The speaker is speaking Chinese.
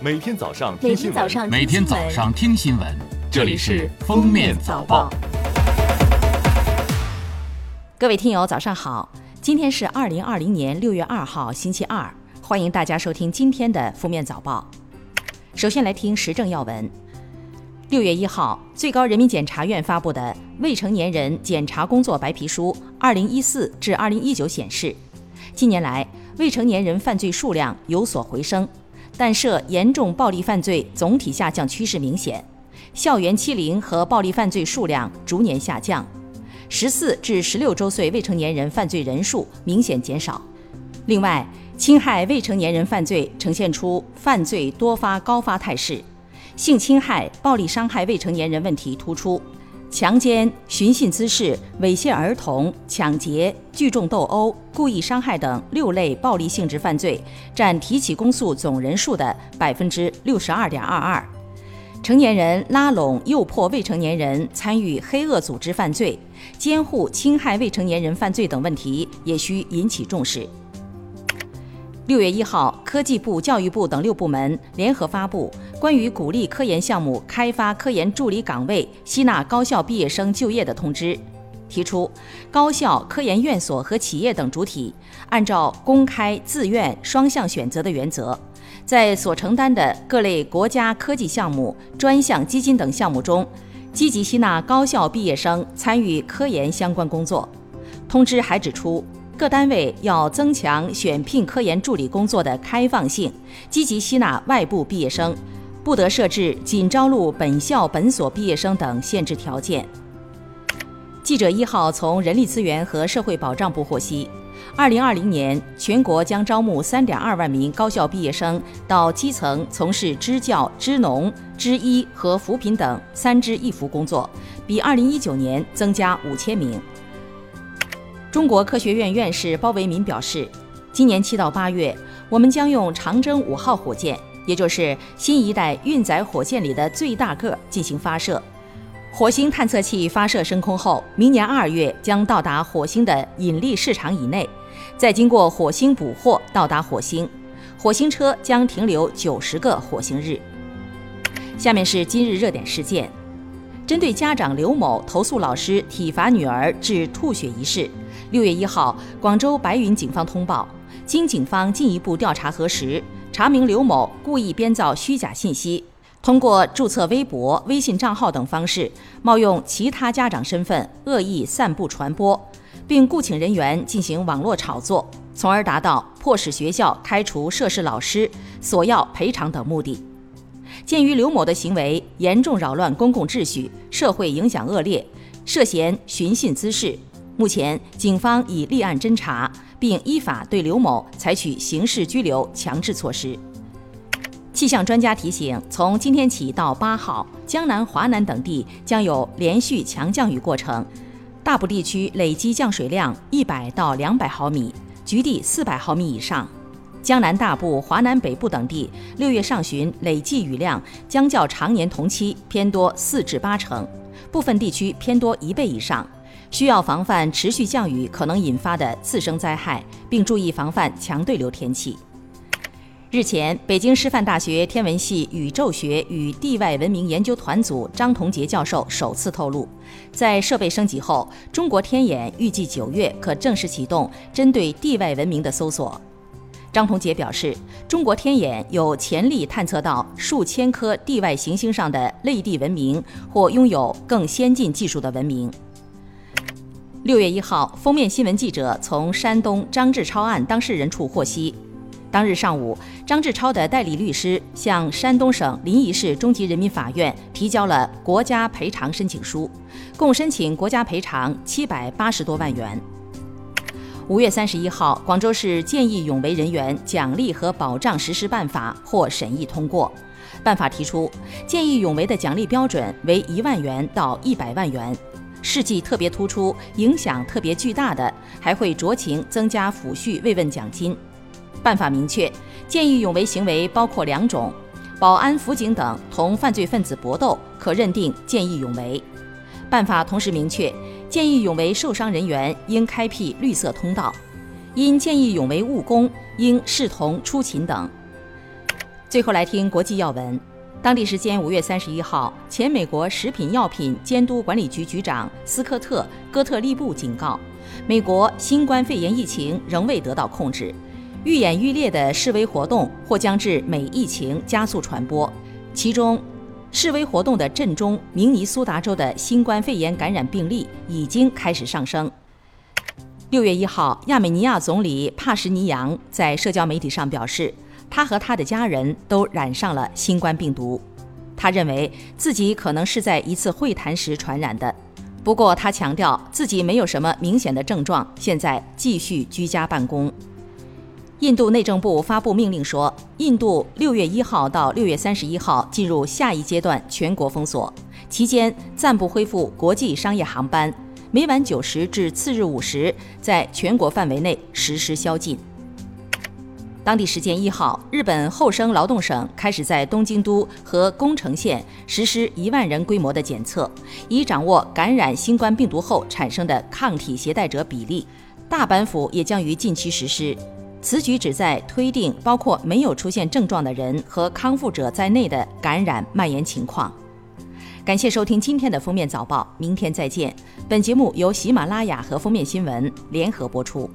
每天早上听新闻，天早上每天早上听新闻，这里是《封面早报》。各位听友，早上好！今天是二零二零年六月二号，星期二，欢迎大家收听今天的《封面早报》。首先来听时政要闻。六月一号，最高人民检察院发布的《未成年人检察工作白皮书（二零一四至二零一九）》显示，近年来未成年人犯罪数量有所回升，但涉严重暴力犯罪总体下降趋势明显，校园欺凌和暴力犯罪数量逐年下降。十四至十六周岁未成年人犯罪人数明显减少。另外，侵害未成年人犯罪呈现出犯罪多发高发态势，性侵害、暴力伤害未成年人问题突出，强奸、寻衅滋事、猥亵儿童、抢劫、聚众斗殴、故意伤害等六类暴力性质犯罪占提起公诉总人数的百分之六十二点二二。成年人拉拢、诱迫未成年人参与黑恶组织犯罪、监护侵害未成年人犯罪等问题也需引起重视。六月一号，科技部、教育部等六部门联合发布关于鼓励科研项目开发科研助理岗位、吸纳高校毕业生就业的通知，提出高校、科研院所和企业等主体按照公开、自愿、双向选择的原则。在所承担的各类国家科技项目、专项基金等项目中，积极吸纳高校毕业生参与科研相关工作。通知还指出，各单位要增强选聘科研助理工作的开放性，积极吸纳外部毕业生，不得设置仅招录本校本所毕业生等限制条件。记者一号从人力资源和社会保障部获悉。二零二零年，全国将招募三点二万名高校毕业生到基层从事支教、支农、支医和扶贫等三支一扶工作，比二零一九年增加五千名。中国科学院院士包维民表示，今年七到八月，我们将用长征五号火箭，也就是新一代运载火箭里的最大个进行发射。火星探测器发射升空后，明年二月将到达火星的引力市场以内，再经过火星捕获到达火星。火星车将停留九十个火星日。下面是今日热点事件：针对家长刘某投诉老师体罚女儿致吐血一事，六月一号，广州白云警方通报，经警方进一步调查核实，查明刘某故意编造虚假信息。通过注册微博、微信账号等方式，冒用其他家长身份，恶意散布传播，并雇请人员进行网络炒作，从而达到迫使学校开除涉事老师、索要赔偿等目的。鉴于刘某的行为严重扰乱公共秩序，社会影响恶劣，涉嫌寻衅滋事，目前警方已立案侦查，并依法对刘某采取刑事拘留强制措施。气象专家提醒，从今天起到八号，江南、华南等地将有连续强降雨过程，大部地区累计降水量一百到两百毫米，局地四百毫米以上。江南大部、华南北部等地六月上旬累计雨量将较常年同期偏多四至八成，部分地区偏多一倍以上，需要防范持续降雨可能引发的次生灾害，并注意防范强对流天气。日前，北京师范大学天文系宇宙学与地外文明研究团组张同杰教授首次透露，在设备升级后，中国天眼预计九月可正式启动针对地外文明的搜索。张同杰表示，中国天眼有潜力探测到数千颗地外行星上的类地文明或拥有更先进技术的文明。六月一号，封面新闻记者从山东张志超案当事人处获悉。当日上午，张志超的代理律师向山东省临沂市中级人民法院提交了国家赔偿申请书，共申请国家赔偿七百八十多万元。五月三十一号，广州市见义勇为人员奖励和保障实施办法获审议通过。办法提出，见义勇为的奖励标准为一万元到一百万元，事迹特别突出、影响特别巨大的，还会酌情增加抚恤慰问奖金。办法明确，见义勇为行为包括两种：保安、辅警等同犯罪分子搏斗，可认定见义勇为。办法同时明确，见义勇为受伤人员应开辟绿色通道，因见义勇为误工应视同出勤等。最后来听国际要闻。当地时间五月三十一号，前美国食品药品监督管理局局长斯科特·戈特利布警告，美国新冠肺炎疫情仍未得到控制，愈演愈烈的示威活动或将致美疫情加速传播。其中，示威活动的震中明尼苏达州的新冠肺炎感染病例已经开始上升。六月一号，亚美尼亚总理帕什尼扬在社交媒体上表示。他和他的家人都染上了新冠病毒，他认为自己可能是在一次会谈时传染的。不过，他强调自己没有什么明显的症状，现在继续居家办公。印度内政部发布命令说，印度六月一号到六月三十一号进入下一阶段全国封锁，期间暂不恢复国际商业航班，每晚九时至次日五时，在全国范围内实施宵禁。当地时间一号，日本厚生劳动省开始在东京都和宫城县实施一万人规模的检测，以掌握感染新冠病毒后产生的抗体携带者比例。大阪府也将于近期实施。此举旨在推定包括没有出现症状的人和康复者在内的感染蔓延情况。感谢收听今天的封面早报，明天再见。本节目由喜马拉雅和封面新闻联合播出。